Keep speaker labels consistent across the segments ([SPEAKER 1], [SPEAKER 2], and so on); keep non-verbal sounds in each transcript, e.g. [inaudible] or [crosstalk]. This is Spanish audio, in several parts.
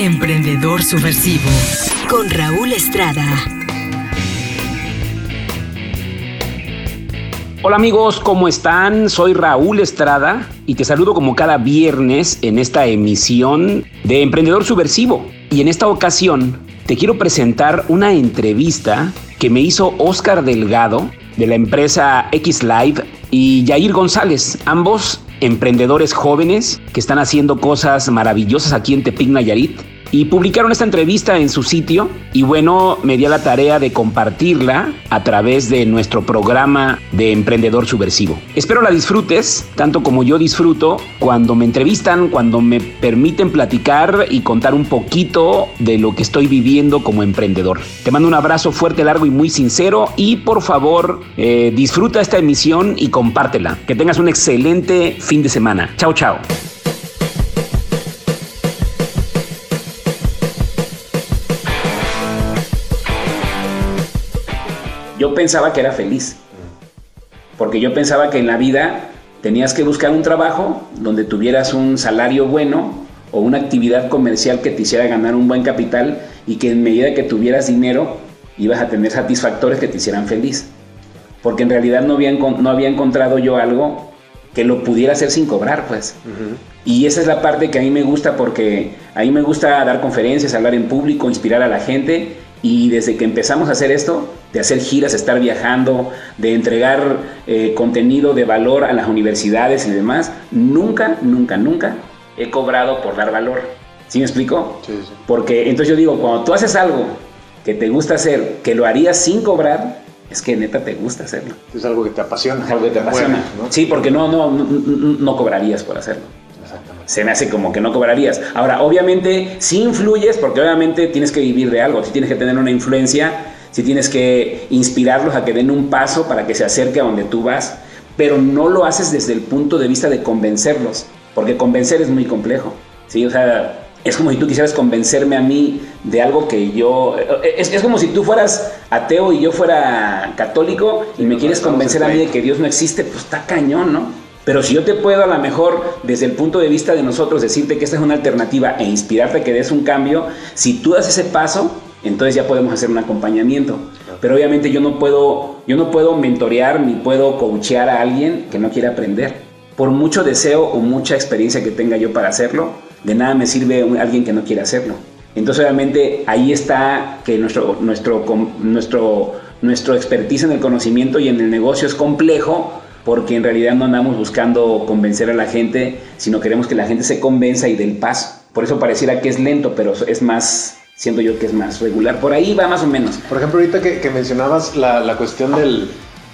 [SPEAKER 1] Emprendedor Subversivo con Raúl Estrada.
[SPEAKER 2] Hola amigos, ¿cómo están? Soy Raúl Estrada y te saludo como cada viernes en esta emisión de Emprendedor Subversivo. Y en esta ocasión te quiero presentar una entrevista que me hizo Oscar Delgado de la empresa X Live y Jair González, ambos emprendedores jóvenes que están haciendo cosas maravillosas aquí en Tepic Nayarit y publicaron esta entrevista en su sitio y bueno, me dio la tarea de compartirla a través de nuestro programa de Emprendedor Subversivo. Espero la disfrutes, tanto como yo disfruto cuando me entrevistan, cuando me permiten platicar y contar un poquito de lo que estoy viviendo como emprendedor. Te mando un abrazo fuerte, largo y muy sincero y por favor eh, disfruta esta emisión y compártela. Que tengas un excelente fin de semana. Chao, chao. Yo pensaba que era feliz. Porque yo pensaba que en la vida tenías que buscar un trabajo donde tuvieras un salario bueno o una actividad comercial que te hiciera ganar un buen capital y que en medida que tuvieras dinero ibas a tener satisfactores que te hicieran feliz. Porque en realidad no había, no había encontrado yo algo que lo pudiera hacer sin cobrar, pues. Y esa es la parte que a mí me gusta porque a mí me gusta dar conferencias, hablar en público, inspirar a la gente y desde que empezamos a hacer esto, de hacer giras, estar viajando, de entregar eh, contenido de valor a las universidades y demás, nunca, nunca, nunca he cobrado por dar valor. ¿Sí me explico? Sí, sí. Porque entonces yo digo, cuando tú haces algo que te gusta hacer, que lo harías sin cobrar, es que neta te gusta hacerlo.
[SPEAKER 3] Es algo que te apasiona.
[SPEAKER 2] Es algo que te apasiona. Sí, porque no, no, no, no cobrarías por hacerlo se me hace como que no cobrarías. Ahora, obviamente, si influyes, porque obviamente tienes que vivir de algo, si tienes que tener una influencia, si tienes que inspirarlos a que den un paso para que se acerque a donde tú vas, pero no lo haces desde el punto de vista de convencerlos, porque convencer es muy complejo, ¿sí? O sea, es como si tú quisieras convencerme a mí de algo que yo... Es, es como si tú fueras ateo y yo fuera católico y me quieres convencer a mí de que Dios no existe, pues está cañón, ¿no? Pero si yo te puedo a lo mejor desde el punto de vista de nosotros decirte que esta es una alternativa e inspirarte a que des un cambio, si tú das ese paso, entonces ya podemos hacer un acompañamiento. Pero obviamente yo no puedo, yo no puedo mentorear ni puedo coachear a alguien que no quiere aprender. Por mucho deseo o mucha experiencia que tenga yo para hacerlo, de nada me sirve alguien que no quiere hacerlo. Entonces obviamente ahí está que nuestro, nuestro, nuestro, nuestro expertise en el conocimiento y en el negocio es complejo porque en realidad no andamos buscando convencer a la gente, sino queremos que la gente se convenza y dé el paso. Por eso pareciera que es lento, pero es más, siento yo que es más regular. Por ahí va más o menos.
[SPEAKER 3] Por ejemplo, ahorita que, mencionabas la, cuestión del,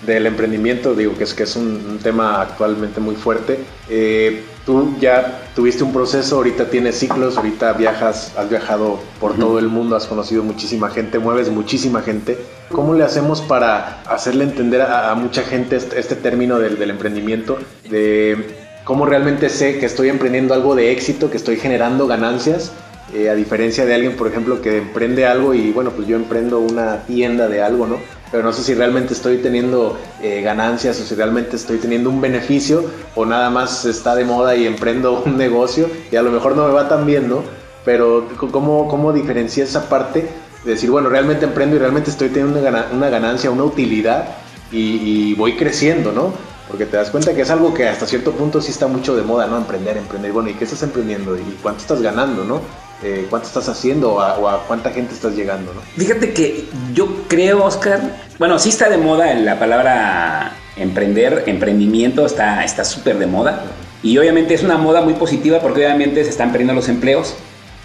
[SPEAKER 3] del, emprendimiento, digo que es, que es un, tema actualmente muy fuerte. Eh, tú ya tuviste un proceso, ahorita tienes ciclos, ahorita viajas, has viajado por todo el mundo, has conocido muchísima gente, mueves muchísima gente. ¿Cómo le hacemos para hacerle entender a, mucha gente este, este término del, del, emprendimiento? De cómo realmente sé que estoy emprendiendo algo de éxito, que estoy generando ganancias, eh, a diferencia de alguien, por ejemplo, que emprende algo y bueno, pues yo emprendo una tienda de algo, ¿no? pero no sé si realmente estoy teniendo eh, ganancias o si realmente estoy teniendo un beneficio o nada más está de moda y emprendo un [laughs] negocio y a lo mejor no me va tan bien, ¿no? Pero ¿cómo, cómo diferencia esa parte de decir, bueno, realmente emprendo y realmente estoy teniendo una ganancia, una utilidad y, y voy creciendo, ¿no? Porque te das cuenta que es algo que hasta cierto punto sí está mucho de moda, ¿no? Emprender, emprender. Bueno, ¿y qué estás emprendiendo? ¿Y cuánto estás ganando, no? Eh, cuánto estás haciendo o a, cuánta gente estás llegando, ¿no?
[SPEAKER 2] Fíjate que yo creo, Oscar, bueno, sí está de moda la palabra emprender, emprendimiento está súper de moda. Y obviamente es una moda muy positiva porque obviamente se están perdiendo los empleos.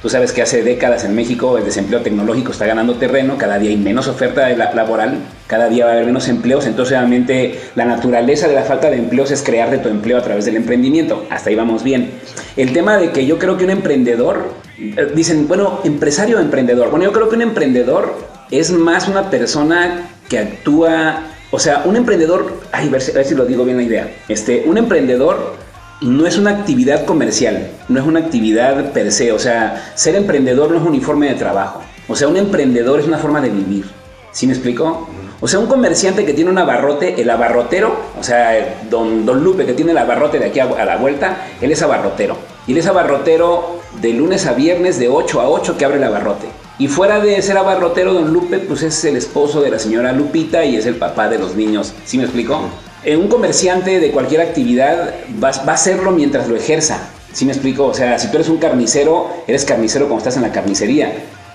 [SPEAKER 2] Tú sabes que hace décadas en México el desempleo tecnológico está ganando terreno, cada día hay menos oferta laboral, cada día va a haber menos empleos, entonces obviamente la naturaleza de la falta de empleos es crear de tu empleo a través del emprendimiento. Hasta ahí vamos bien. El tema de que yo creo que un emprendedor dicen, bueno, empresario o emprendedor. Bueno, yo creo que un emprendedor es más una persona que actúa, o sea, un emprendedor, ay, a ver si, lo digo bien la idea. Este, un emprendedor no es una actividad comercial, no es una actividad per se, o sea, ser emprendedor no es un uniforme de trabajo. O sea, un emprendedor es una forma de vivir. ¿Sí me explico? O sea, un comerciante que tiene un abarrote, el abarrotero, o sea, don, don Lupe que tiene el abarrote de aquí a, a la vuelta, él es abarrotero. Y él es abarrotero de lunes a viernes de 8 a 8 que abre el abarrote. Y fuera de ser abarrotero, don Lupe, pues es el esposo de la señora Lupita y es el papá de los niños. ¿Sí me explico? En un comerciante de cualquier actividad va, va a hacerlo mientras lo ejerza. ¿Sí me explico? O sea, si tú eres un carnicero, eres carnicero cuando estás en la carnicería.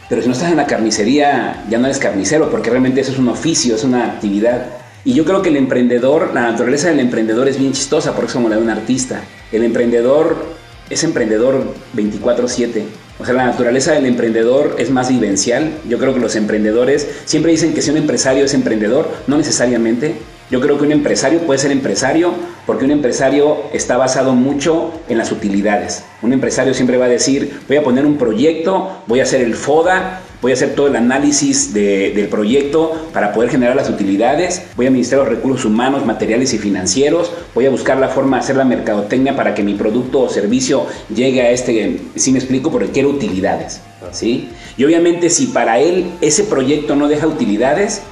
[SPEAKER 2] Pero si no estás en la carnicería, ya no eres carnicero, porque realmente eso es un oficio, es una actividad. Y yo creo que el emprendedor, la naturaleza del emprendedor es bien chistosa, porque es como la de un artista. El emprendedor es emprendedor 24/7. O sea, la naturaleza del emprendedor es más vivencial. Yo creo que los emprendedores siempre dicen que si un empresario es emprendedor, no necesariamente. Yo creo que un empresario puede ser empresario porque un empresario está basado mucho en las utilidades. Un empresario siempre va a decir, voy a poner un proyecto, voy a hacer el FODA, voy a hacer todo el análisis del proyecto para poder generar las utilidades, voy a administrar los recursos humanos, materiales y financieros, voy a buscar la forma de hacer la mercadotecnia para que mi producto o servicio llegue a este, si me explico, porque quiero utilidades. ¿sí? Y obviamente si para él ese proyecto no deja utilidades,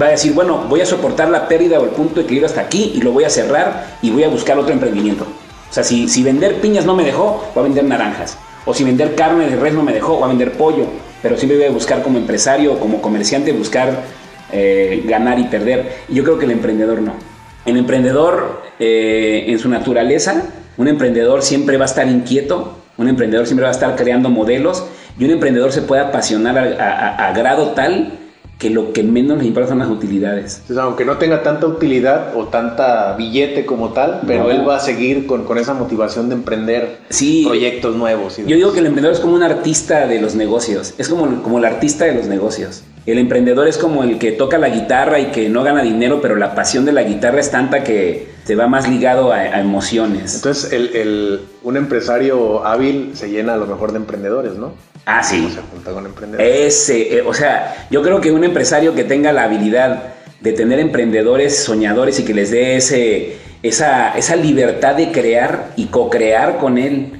[SPEAKER 2] va a decir, bueno, voy a soportar la pérdida o el punto de equilibrio hasta aquí y lo voy a cerrar y voy a buscar otro emprendimiento. O sea, si, si vender piñas no me dejó, voy a vender naranjas. O si vender carne de res no me dejó, voy a vender pollo. Pero siempre voy a buscar como empresario o como comerciante, buscar eh, ganar y perder. Y yo creo que el emprendedor no. El emprendedor, eh, en su naturaleza, un emprendedor siempre va a estar inquieto, un emprendedor siempre va a estar creando modelos y un emprendedor se puede apasionar a grado tal que lo que menos le importa son las utilidades.
[SPEAKER 3] aunque no tenga tanta utilidad o tanta billete como tal, pero él va a seguir con, con, esa motivación de emprender proyectos nuevos.
[SPEAKER 2] yo digo que el emprendedor es como un artista de los negocios, es como, como el artista de los negocios. El emprendedor es como el que toca la guitarra y que no gana dinero, pero la pasión de la guitarra es tanta que te va más ligado a, emociones.
[SPEAKER 3] Entonces, el, el, un empresario hábil se llena a lo mejor de emprendedores, ¿no?
[SPEAKER 2] Ah, sí. Ese, eh, o sea, yo creo que un empresario que tenga la habilidad de tener emprendedores soñadores y que les dé ese, esa, esa libertad de crear y co-crear con él,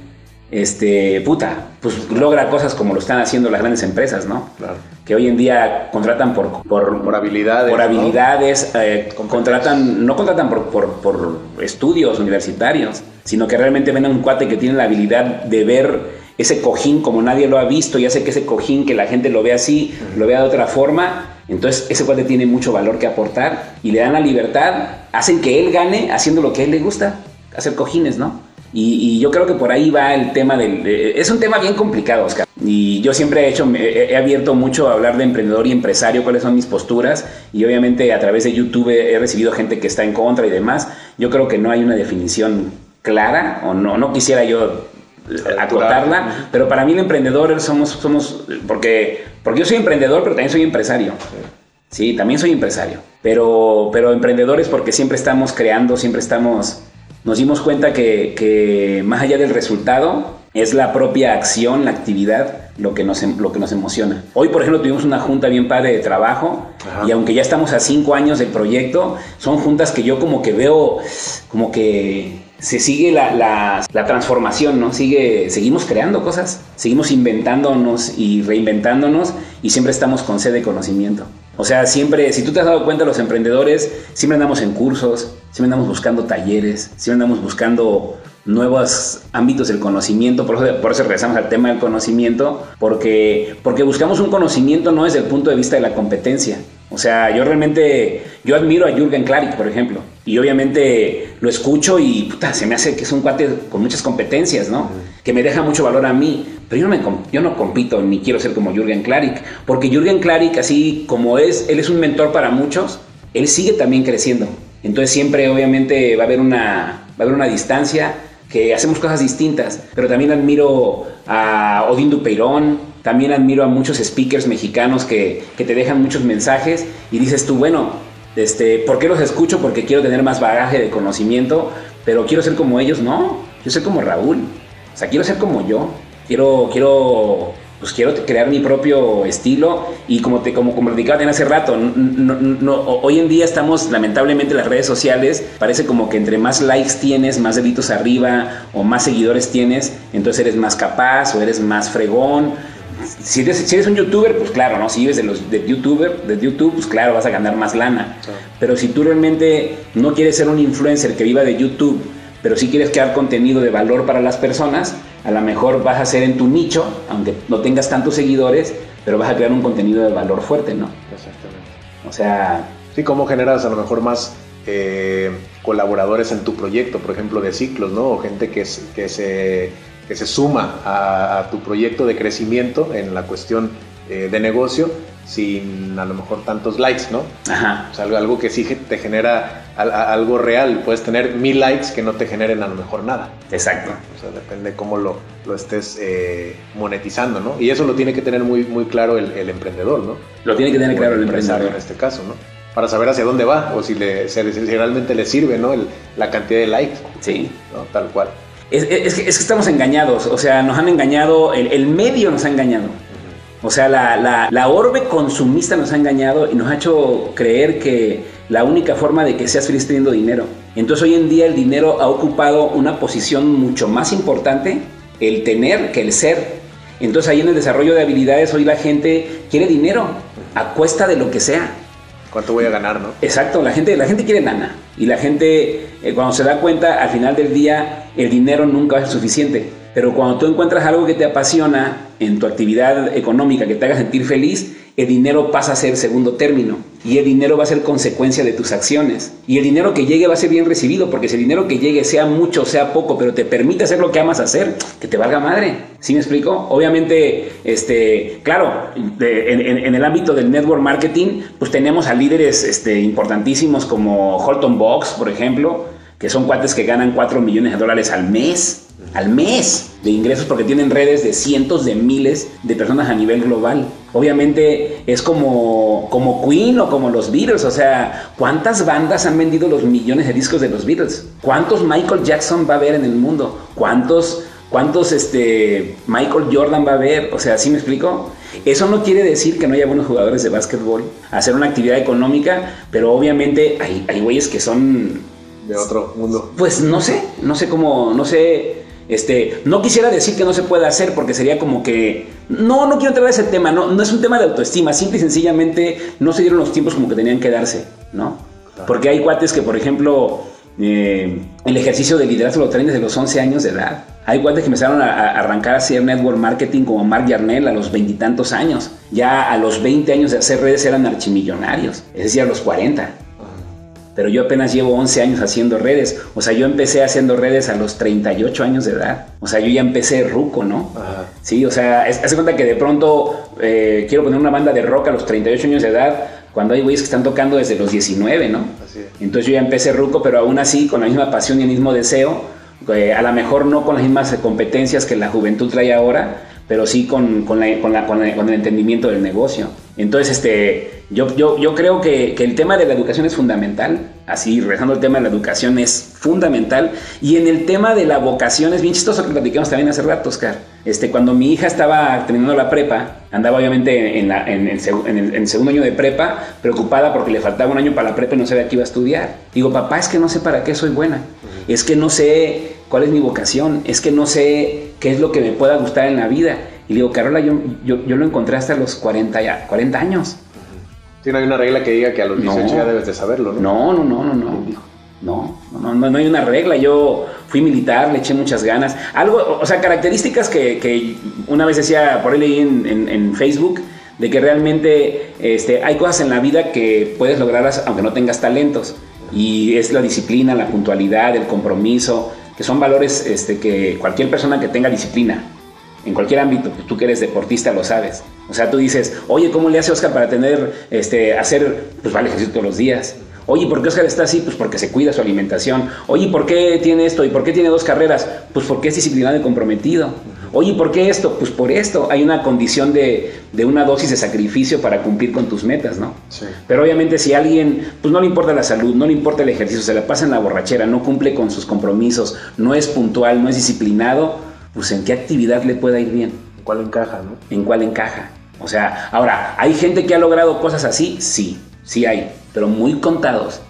[SPEAKER 2] este, puta, pues logra cosas como lo están haciendo las grandes empresas, ¿no? Claro. Que hoy en día contratan por, por,
[SPEAKER 3] habilidades.
[SPEAKER 2] Por habilidades, eh, contratan, no contratan por, por, por estudios universitarios, sino que realmente ven a un cuate que tiene la habilidad de ver ese cojín como nadie lo ha visto y hace que ese cojín que la gente lo ve así, lo vea de otra forma, entonces ese cuate tiene mucho valor que aportar y le dan la libertad, hacen que él gane haciendo lo que a él le gusta, hacer cojines, ¿no? Y, yo creo que por ahí va el tema del... es un tema bien complicado, Oscar. Y yo siempre he hecho, he, abierto mucho a hablar de emprendedor y empresario, cuáles son mis posturas. Y obviamente a través de YouTube he, recibido gente que está en contra y demás. Yo creo que no hay una definición clara, o no, no quisiera yo acotarla, pero para mí el emprendedor somos, somos porque, porque yo soy emprendedor, pero también soy empresario. Sí, también soy empresario, pero, pero emprendedores porque siempre estamos creando, siempre estamos, nos dimos cuenta que, que más allá del resultado, es la propia acción, la actividad, lo que nos, em, lo que nos emociona. Hoy, por ejemplo, tuvimos una junta bien padre de trabajo y aunque ya estamos a cinco años del proyecto, son juntas que yo como que veo, como que se sigue la, la, transformación, ¿no? Sigue, seguimos creando cosas, seguimos inventándonos y reinventándonos y siempre estamos con sed de conocimiento. O sea, siempre, si tú te has dado cuenta, los emprendedores siempre andamos en cursos, siempre andamos buscando talleres, siempre andamos buscando nuevos ámbitos del conocimiento, por eso, por eso regresamos al tema del conocimiento, porque, porque buscamos un conocimiento no desde el punto de vista de la competencia. O sea, yo realmente, yo admiro a Jürgen Klarik, por ejemplo, y obviamente lo escucho y puta, se me hace que es un cuate con muchas competencias, ¿no? Que me deja mucho valor a mí, pero yo no, me, yo no compito ni quiero ser como Jürgen Klarik, porque Jürgen Klarik, así como es, él es un mentor para muchos, él sigue también creciendo. Entonces siempre obviamente va a haber una, va a haber una distancia, que hacemos cosas distintas, pero también admiro a Odín Dupeirón, también admiro a muchos speakers mexicanos que, que, te dejan muchos mensajes y dices tú, bueno, este, ¿por qué los escucho? Porque quiero tener más bagaje de conocimiento, pero quiero ser como ellos, no, yo soy como Raúl, o sea, quiero ser como yo, quiero, quiero pues quiero crear mi propio estilo y como te como, como platicaba hace rato, no, hoy en día estamos lamentablemente en las redes sociales, parece como que entre más likes tienes, más deditos arriba o más seguidores tienes, entonces eres más capaz o eres más fregón. Si eres, si eres un youtuber, pues claro, ¿no? Si vives de los de youtuber, de YouTube, pues claro, vas a ganar más lana. Pero si tú realmente no quieres ser un influencer que viva de YouTube, pero si quieres crear contenido de valor para las personas, a lo mejor vas a hacer en tu nicho, aunque no tengas tantos seguidores, pero vas a crear un contenido de valor fuerte, ¿no?
[SPEAKER 3] Exactamente.
[SPEAKER 2] O sea...
[SPEAKER 3] Sí, ¿cómo generas a lo mejor más eh, colaboradores en tu proyecto, por ejemplo, de ciclos, ¿no? O gente que, que, se, que se suma a, tu proyecto de crecimiento en la cuestión eh, de negocio sin a lo mejor tantos likes, ¿no?
[SPEAKER 2] Ajá.
[SPEAKER 3] O sea, algo, que sí te genera algo real. Puedes tener mil likes que no te generen a lo mejor nada.
[SPEAKER 2] Exacto.
[SPEAKER 3] O sea, depende cómo lo, lo estés eh, monetizando, ¿no? Y eso lo tiene que tener muy, muy claro el, emprendedor, ¿no?
[SPEAKER 2] Lo tiene que tener claro el, empresario
[SPEAKER 3] en este caso, ¿no? Para saber hacia dónde va o si, le, si realmente le sirve, ¿no? la cantidad de likes.
[SPEAKER 2] Sí.
[SPEAKER 3] ¿no? Tal cual.
[SPEAKER 2] Es, es, que, es, que, estamos engañados, o sea, nos han engañado, el, el medio nos ha engañado. O sea, la, orbe consumista nos ha engañado y nos ha hecho creer que la única forma de que seas feliz teniendo dinero. Entonces hoy en día el dinero ha ocupado una posición mucho más importante, el tener que el ser. Entonces ahí en el desarrollo de habilidades hoy la gente quiere dinero a cuesta de lo que sea.
[SPEAKER 3] ¿Cuánto voy a ganar, no?
[SPEAKER 2] Exacto, la gente, la gente quiere lana. Y la gente, eh, cuando se da cuenta, al final del día, el dinero nunca es suficiente. Pero cuando tú encuentras algo que te apasiona en tu actividad económica, que te haga sentir feliz, el dinero pasa a ser segundo término. Y el dinero va a ser consecuencia de tus acciones. Y el dinero que llegue va a ser bien recibido, porque si el dinero que llegue, sea mucho sea poco, pero te permite hacer lo que amas hacer, que te valga madre. ¿Sí me explico? Obviamente, este, claro, en, el ámbito del network marketing, pues tenemos a líderes este, importantísimos como Holton Box, por ejemplo, que son cuates que ganan 4 millones de dólares al mes al mes de ingresos porque tienen redes de cientos de miles de personas a nivel global. Obviamente es como, como Queen o como los Beatles, o sea, ¿cuántas bandas han vendido los millones de discos de los Beatles? ¿Cuántos Michael Jackson va a haber en el mundo? ¿Cuántos, cuántos este, Michael Jordan va a haber? O sea, ¿sí me explico? Eso no quiere decir que no haya buenos jugadores de básquetbol, hacer una actividad económica, pero obviamente hay, hay güeyes que son...
[SPEAKER 3] De otro mundo.
[SPEAKER 2] Pues no sé, no sé cómo, no sé este, no quisiera decir que no se puede hacer porque sería como que... No, no quiero entrar a ese tema, no, no es un tema de autoestima, simple y sencillamente no se dieron los tiempos como que tenían que darse, ¿no? Porque hay cuates que, por ejemplo, eh, el ejercicio de liderazgo lo traen desde los 11 años de edad. Hay cuates que empezaron a, arrancar a hacer network marketing como Mark Yarnell a los veintitantos años. Ya a los 20 años de hacer redes eran archimillonarios, es decir, a los 40 pero yo apenas llevo 11 años haciendo redes. O sea, yo empecé haciendo redes a los 38 años de edad. O sea, yo ya empecé ruco, ¿no? Sí, o sea, hace cuenta que de pronto eh, quiero poner una banda de rock a los 38 años de edad, cuando hay güeyes que están tocando desde los 19, ¿no? Entonces yo ya empecé ruco, pero aún así con la misma pasión y el mismo deseo, eh, a lo mejor no con las mismas competencias que la juventud trae ahora, pero sí con, con, la, con, la, con el entendimiento del negocio. Entonces, este, yo, yo, yo creo que, que, el tema de la educación es fundamental, así, rezando el tema de la educación es fundamental, y en el tema de la vocación es bien chistoso que platicamos también hace rato, Oscar. Este, cuando mi hija estaba terminando la prepa, andaba obviamente en, la, en, el, en, segundo año de prepa, preocupada porque le faltaba un año para la prepa y no sabía qué iba a estudiar. Digo, papá, es que no sé para qué soy buena, es que no sé cuál es mi vocación, es que no sé qué es lo que me pueda gustar en la vida. Y digo, Carola, yo, yo, yo lo encontré hasta los 40, ya, 40 años.
[SPEAKER 3] Sí, no hay una regla que diga que a los 18 ya debes de saberlo, ¿no? No,
[SPEAKER 2] no, no, no, no. No, no, no, no hay una regla. Yo fui militar, le eché muchas ganas. Algo, o sea, características que, que una vez decía por ahí leí en, en, Facebook, de que realmente este, hay cosas en la vida que puedes lograrlas aunque no tengas talentos. Y es la disciplina, la puntualidad, el compromiso, que son valores este, que cualquier persona que tenga disciplina, en cualquier ámbito, pues tú que eres deportista lo sabes, o sea, tú dices, oye, ¿cómo le hace Oscar para tener, este, hacer, pues vale, ejercicio todos los días? Oye, ¿por qué Oscar está así? Pues porque se cuida su alimentación. Oye, ¿por qué tiene esto? ¿Y por qué tiene dos carreras? Pues porque es disciplinado y comprometido. Oye, ¿por qué esto? Pues por esto. Hay una condición de, de una dosis de sacrificio para cumplir con tus metas, ¿no? Sí. Pero obviamente si a alguien, pues no le importa la salud, no le importa el ejercicio, se la pasa en la borrachera, no cumple con sus compromisos, no es puntual, no es disciplinado, pues en qué actividad le pueda ir bien
[SPEAKER 3] cuál encaja, ¿no?
[SPEAKER 2] En cuál encaja. O sea, ahora, ¿hay gente que ha logrado cosas así? Sí, sí hay, pero muy contados.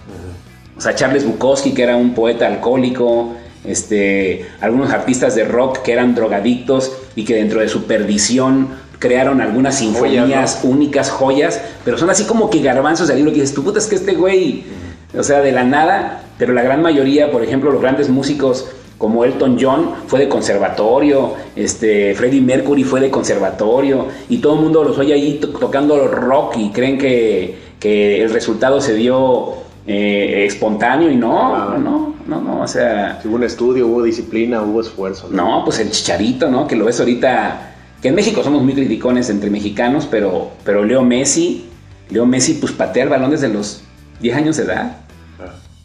[SPEAKER 2] O sea, Charles Bukowski, que era un poeta alcohólico, este, algunos artistas de rock que eran drogadictos y que dentro de su perdición crearon algunas sinfonías únicas, joyas, pero son así como que garbanzos de libro que dices, tú puta, es que este güey, o sea, de la nada, pero la gran mayoría, por ejemplo, los grandes músicos como Elton John fue de conservatorio, este, Freddie Mercury fue de conservatorio y todo el mundo los oye ahí tocando rock y creen que, que el resultado se dio eh, espontáneo y no, no, no, no, o sea...
[SPEAKER 3] Hubo un estudio, hubo disciplina, hubo esfuerzo.
[SPEAKER 2] ¿no? pues el chicharito, ¿no? Que lo ves ahorita, que en México somos muy criticones entre mexicanos, pero, pero Leo Messi, Leo Messi pues patea el balón desde los 10 años de edad.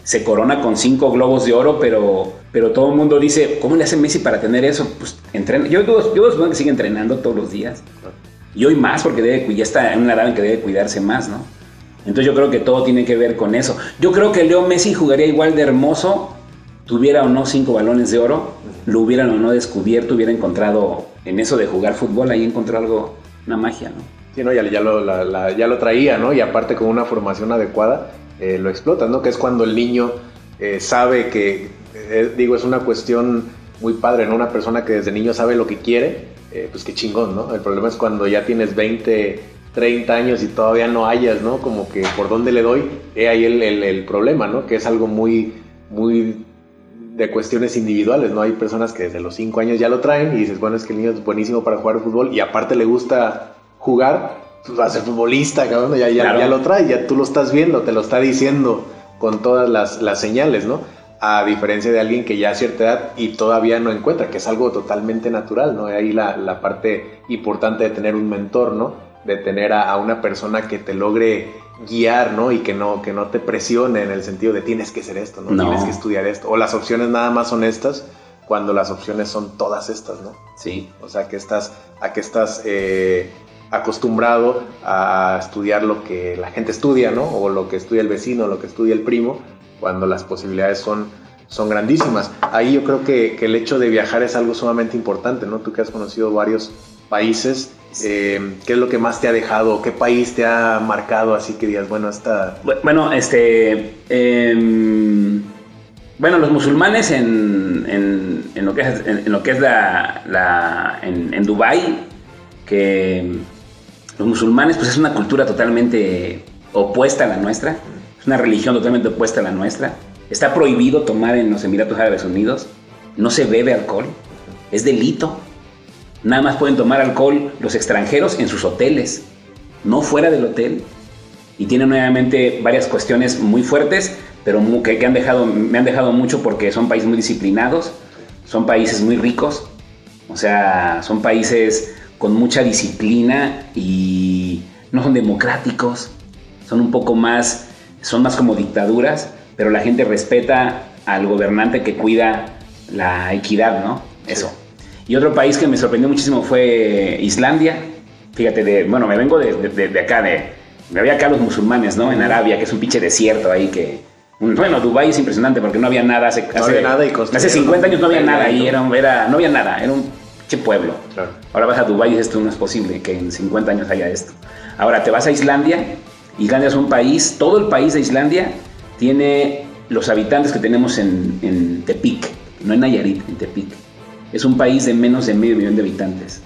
[SPEAKER 2] Se corona con cinco globos de oro, pero, pero todo el mundo dice, ¿cómo le hace Messi para tener eso? Pues entrena. Yo, yo, yo que sigue entrenando todos los días. Y hoy más, porque debe, ya está en una edad en que debe cuidarse más, ¿no? Entonces yo creo que todo tiene que ver con eso. Yo creo que Leo Messi jugaría igual de hermoso, tuviera o no cinco balones de oro, lo hubieran o no descubierto, hubiera encontrado en eso de jugar fútbol, ahí encontró algo, una magia, ¿no?
[SPEAKER 3] Sí, no, ya, ya, lo, ya lo traía, ¿no? Y aparte con una formación adecuada, eh, lo explota, ¿no? Que es cuando el niño eh, sabe que, eh, digo, es una cuestión muy padre, ¿no? Una persona que desde niño sabe lo que quiere, pues qué chingón, ¿no? El problema es cuando ya tienes 20 30 años y todavía no hayas, ¿no? Como que por dónde le doy, he ahí el, el, problema, ¿no? Que es algo muy, muy de cuestiones individuales, ¿no? Hay personas que desde los 5 años ya lo traen y dices, bueno, es que el niño es buenísimo para jugar fútbol y aparte le gusta jugar, va a ser futbolista, cabrón, ya, ya, ya lo trae, ya tú lo estás viendo, te lo está diciendo con todas las, las señales, ¿no? A diferencia de alguien que ya a cierta edad y todavía no encuentra, que es algo totalmente natural, ¿no? Ahí la, la parte importante de tener un mentor, ¿no? de tener a, una persona que te logre guiar, ¿no? Y que no, que no te presione en el sentido de tienes que ser esto, ¿no? Tienes que estudiar esto. O las opciones nada más son estas, cuando las opciones son todas estas, ¿no?
[SPEAKER 2] Sí.
[SPEAKER 3] O sea, que estás, a que estás eh, acostumbrado a estudiar lo que la gente estudia, ¿no? O lo que estudia el vecino, lo que estudia el primo, cuando las posibilidades son, son grandísimas. Ahí yo creo que, que el hecho de viajar es algo sumamente importante, ¿no? Tú que has conocido varios países, eh, ¿Qué es lo que más te ha dejado? ¿Qué país te ha marcado así que digas, bueno, esta...
[SPEAKER 2] Bueno, este... Em, bueno, los musulmanes en, en, lo que es, en, lo que es la, la en, en Dubái, que los musulmanes pues es una cultura totalmente opuesta a la nuestra, es una religión totalmente opuesta a la nuestra. Está prohibido tomar en los Emiratos Árabes Unidos, no se bebe alcohol, es delito Nada más pueden tomar alcohol los extranjeros en sus hoteles, no fuera del hotel. Y tienen nuevamente varias cuestiones muy fuertes, pero que, han dejado, me han dejado mucho porque son países muy disciplinados, son países muy ricos, o sea, son países con mucha disciplina y no son democráticos, son un poco más, son más como dictaduras, pero la gente respeta al gobernante que cuida la equidad, ¿no? Eso. Y otro país que me sorprendió muchísimo fue Islandia. Fíjate, de, bueno, me vengo de, de, acá, de, me había acá los musulmanes, ¿no? En Arabia, que es un pinche desierto ahí que... Bueno, Dubái es impresionante porque no había nada hace,
[SPEAKER 3] no había nada y
[SPEAKER 2] hace 50 años no había nada ahí, era, era, no había nada, era un pinche pueblo. Ahora vas a Dubái y esto no es posible que en 50 años haya esto. Ahora te vas a Islandia, Islandia es un país, todo el país de Islandia tiene los habitantes que tenemos en, en Tepic, no en Nayarit, en Tepic es un país de menos de medio millón de habitantes.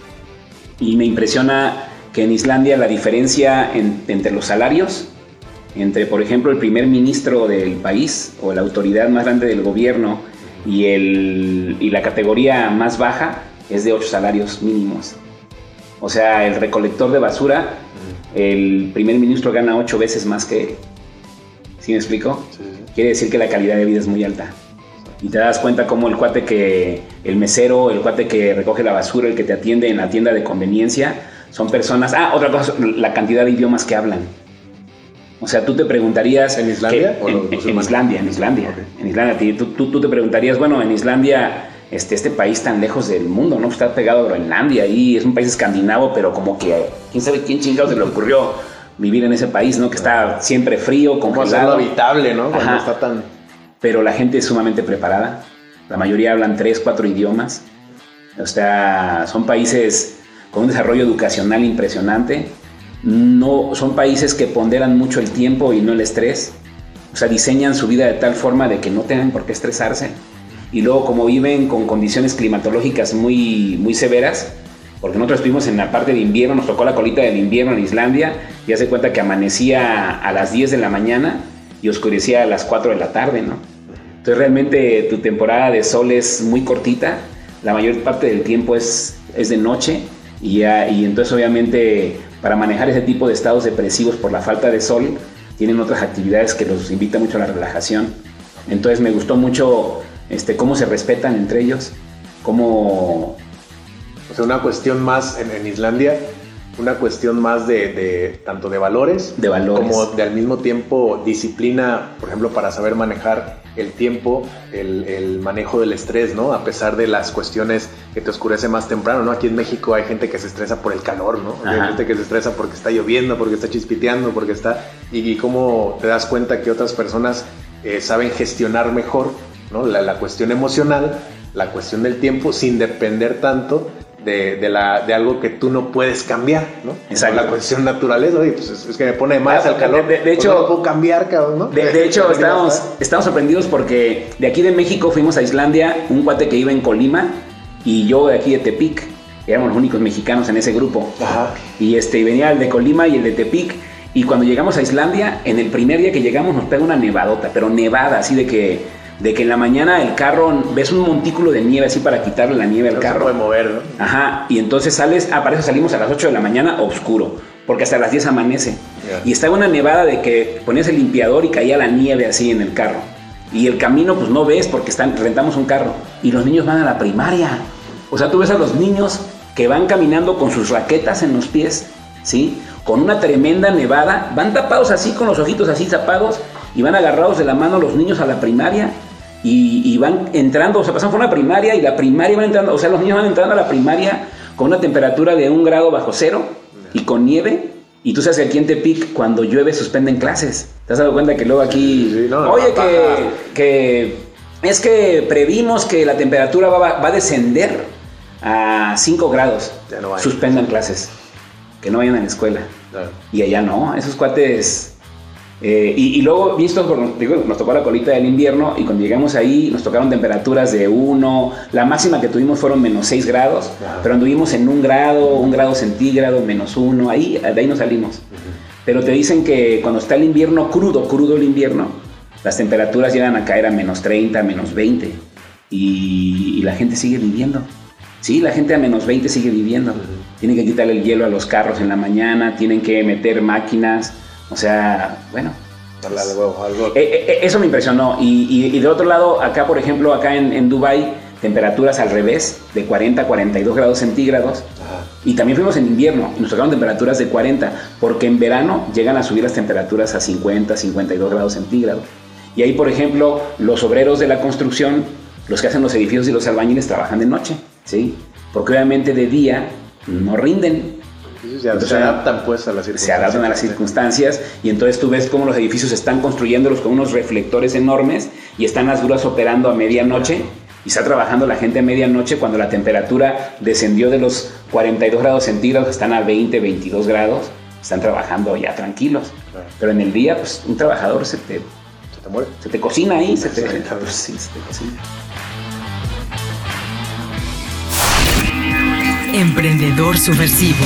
[SPEAKER 2] Y me impresiona que en Islandia la diferencia entre los salarios, entre por ejemplo el primer ministro del país o la autoridad más grande del gobierno y, el, y la categoría más baja es de ocho salarios mínimos. O sea, el recolector de basura, el primer ministro gana ocho veces más que él. ¿Sí me explico? Quiere decir que la calidad de vida es muy alta y te das cuenta como el cuate que, el mesero, el cuate que recoge la basura, el que te atiende en la tienda de conveniencia, son personas, ah, otra cosa, la cantidad de idiomas que hablan. O sea, tú te preguntarías...
[SPEAKER 3] ¿En Islandia?
[SPEAKER 2] En, Islandia, en Islandia. En Islandia. Tú, tú, te preguntarías, bueno, en Islandia, este, este país tan lejos del mundo, ¿no? Está pegado a Groenlandia y es un país escandinavo, pero como que, ¿quién sabe quién chingados se le ocurrió vivir en ese país, ¿no? Que está siempre frío, congelado. Como
[SPEAKER 3] habitable, ¿no? Cuando está tan
[SPEAKER 2] pero la gente es sumamente preparada. La mayoría hablan tres, cuatro idiomas. O sea, son países con un desarrollo educacional impresionante. No, son países que ponderan mucho el tiempo y no el estrés. O sea, diseñan su vida de tal forma de que no tengan por qué estresarse. Y luego, como viven con condiciones climatológicas muy, muy severas, porque nosotros estuvimos en la parte de invierno, nos tocó la colita del invierno en Islandia, y hace cuenta que amanecía a las 10 de la mañana y oscurecía a las 4 de la tarde, ¿no? Entonces realmente tu temporada de sol es muy cortita, la mayor parte del tiempo es, es de noche y, ya, y entonces obviamente para manejar ese tipo de estados depresivos por la falta de sol, tienen otras actividades que los invita mucho a la relajación. Entonces me gustó mucho este, cómo se respetan entre ellos, cómo...
[SPEAKER 3] O sea, una cuestión más en, en Islandia una cuestión más de, tanto de valores,
[SPEAKER 2] de valores,
[SPEAKER 3] como de al mismo tiempo disciplina, por ejemplo, para saber manejar el tiempo, el, manejo del estrés, ¿no? A pesar de las cuestiones que te oscurece más temprano, ¿no? Aquí en México hay gente que se estresa por el calor, ¿no? Hay gente que se estresa porque está lloviendo, porque está chispiteando, porque está... Y, cómo te das cuenta que otras personas eh, saben gestionar mejor, ¿no? La, la cuestión emocional, la cuestión del tiempo, sin depender tanto de, la, de algo que tú no puedes cambiar, ¿no?
[SPEAKER 2] Exacto.
[SPEAKER 3] La cuestión naturaleza, oye, pues es, que me pone más al calor.
[SPEAKER 2] De,
[SPEAKER 3] pues
[SPEAKER 2] hecho,
[SPEAKER 3] no puedo cambiar, cabrón, ¿no?
[SPEAKER 2] De, hecho, [laughs] estábamos, estamos sorprendidos porque de aquí de México fuimos a Islandia, un cuate que iba en Colima y yo de aquí de Tepic. Éramos los únicos mexicanos en ese grupo.
[SPEAKER 3] Ajá.
[SPEAKER 2] Y este, venía el de Colima y el de Tepic. Y cuando llegamos a Islandia, en el primer día que llegamos nos pega una nevadota, pero nevada, así de que de que en la mañana el carro ves un montículo de nieve así para quitarle la nieve al carro.
[SPEAKER 3] Se puede mover, ¿no?
[SPEAKER 2] Ajá, y entonces sales, ah, para eso salimos a las 8 de la mañana oscuro, porque hasta las 10 amanece. Y estaba una nevada de que ponías el limpiador y caía la nieve así en el carro. Y el camino pues no ves porque están, rentamos un carro. Y los niños van a la primaria. O sea, tú ves a los niños que van caminando con sus raquetas en los pies, ¿sí? Con una tremenda nevada, van tapados así con los ojitos así tapados y van agarrados de la mano los niños a la primaria y, van entrando, o sea, pasan por una primaria y la primaria van entrando, o sea, los niños van entrando a la primaria con una temperatura de un grado bajo cero y con nieve. Y tú sabes que aquí en Tepic, cuando llueve, suspenden clases. ¿Te has dado cuenta que luego aquí... oye, que, que, es que previmos que la temperatura va, va a descender a 5 grados. Ya no Suspendan clases. Que no vayan a la escuela. Y allá no, esos cuates eh, y, luego, visto, digo, nos tocó la colita del invierno y cuando llegamos ahí nos tocaron temperaturas de 1, la máxima que tuvimos fueron menos 6 grados, pero anduvimos en un grado, un grado centígrado, menos 1, ahí, de ahí nos salimos. Pero te dicen que cuando está el invierno crudo, crudo el invierno, las temperaturas llegan a caer a menos 30, menos 20 y, la gente sigue viviendo. Sí, la gente a menos 20 sigue viviendo. Tienen que quitarle el hielo a los carros en la mañana, tienen que meter máquinas o sea, bueno. Eh, eh, eh, eso me impresionó. Y, y, de otro lado, acá, por ejemplo, acá en, en Dubai temperaturas al revés, de 40 a 42 grados centígrados. Y también fuimos en invierno y nos tocaron temperaturas de 40, porque en verano llegan a subir las temperaturas a 50, 52 grados centígrados. Y ahí, por ejemplo, los obreros de la construcción, los que hacen los edificios y los albañiles, trabajan de noche, ¿sí? Porque obviamente de día no rinden
[SPEAKER 3] se adaptan pues a las
[SPEAKER 2] circunstancias. Se adaptan a las circunstancias y entonces tú ves cómo los edificios están construyéndolos con unos reflectores enormes y están las grúas operando a medianoche y está trabajando la gente a medianoche cuando la temperatura descendió de los 42 grados centígrados, están a 20, 22 grados, están trabajando ya tranquilos. Pero en el día, pues un trabajador se te,
[SPEAKER 3] se te muere.
[SPEAKER 2] Se te cocina ahí, se te, [laughs] sí, se te cocina.
[SPEAKER 1] Emprendedor Subversivo